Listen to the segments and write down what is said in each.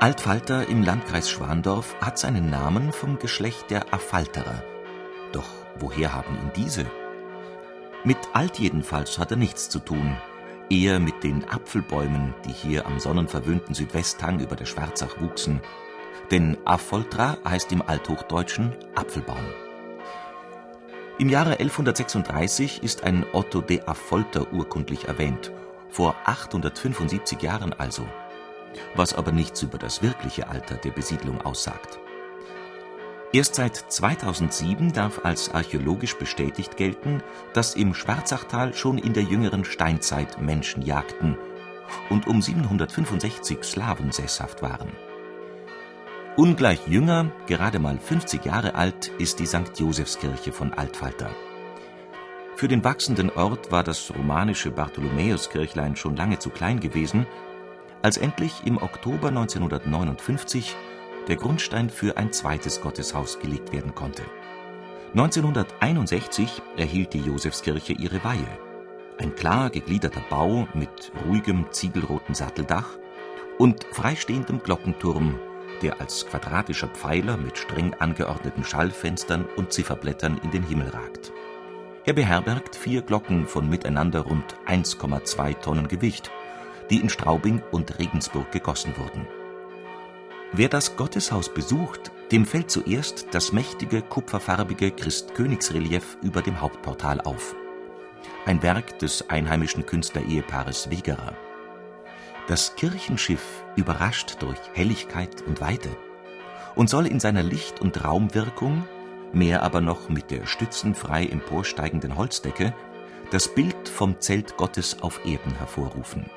Altfalter im Landkreis Schwandorf hat seinen Namen vom Geschlecht der Affalterer. Doch woher haben ihn diese? Mit Alt jedenfalls hat er nichts zu tun, eher mit den Apfelbäumen, die hier am sonnenverwöhnten Südwesthang über der Schwarzach wuchsen. Denn Affoltra heißt im Althochdeutschen Apfelbaum. Im Jahre 1136 ist ein Otto de Affolter urkundlich erwähnt, vor 875 Jahren also was aber nichts über das wirkliche Alter der Besiedlung aussagt. Erst seit 2007 darf als archäologisch bestätigt gelten, dass im Schwarzachtal schon in der jüngeren Steinzeit Menschen jagten und um 765 Slawen sesshaft waren. Ungleich jünger, gerade mal 50 Jahre alt, ist die St. Josefskirche von Altfalter. Für den wachsenden Ort war das romanische Bartholomäuskirchlein schon lange zu klein gewesen als endlich im Oktober 1959 der Grundstein für ein zweites Gotteshaus gelegt werden konnte. 1961 erhielt die Josefskirche ihre Weihe. Ein klar gegliederter Bau mit ruhigem ziegelroten Satteldach und freistehendem Glockenturm, der als quadratischer Pfeiler mit streng angeordneten Schallfenstern und Zifferblättern in den Himmel ragt. Er beherbergt vier Glocken von miteinander rund 1,2 Tonnen Gewicht die in Straubing und Regensburg gegossen wurden. Wer das Gotteshaus besucht, dem fällt zuerst das mächtige kupferfarbige Christkönigsrelief über dem Hauptportal auf. Ein Werk des einheimischen Künstlerehepaares Wegerer. Das Kirchenschiff überrascht durch Helligkeit und Weite und soll in seiner Licht- und Raumwirkung, mehr aber noch mit der stützenfrei emporsteigenden Holzdecke, das Bild vom Zelt Gottes auf Erden hervorrufen.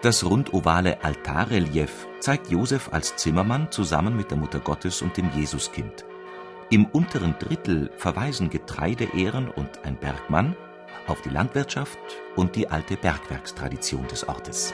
Das rundovale Altarrelief zeigt Josef als Zimmermann zusammen mit der Mutter Gottes und dem Jesuskind. Im unteren Drittel verweisen Getreideähren und ein Bergmann auf die Landwirtschaft und die alte Bergwerkstradition des Ortes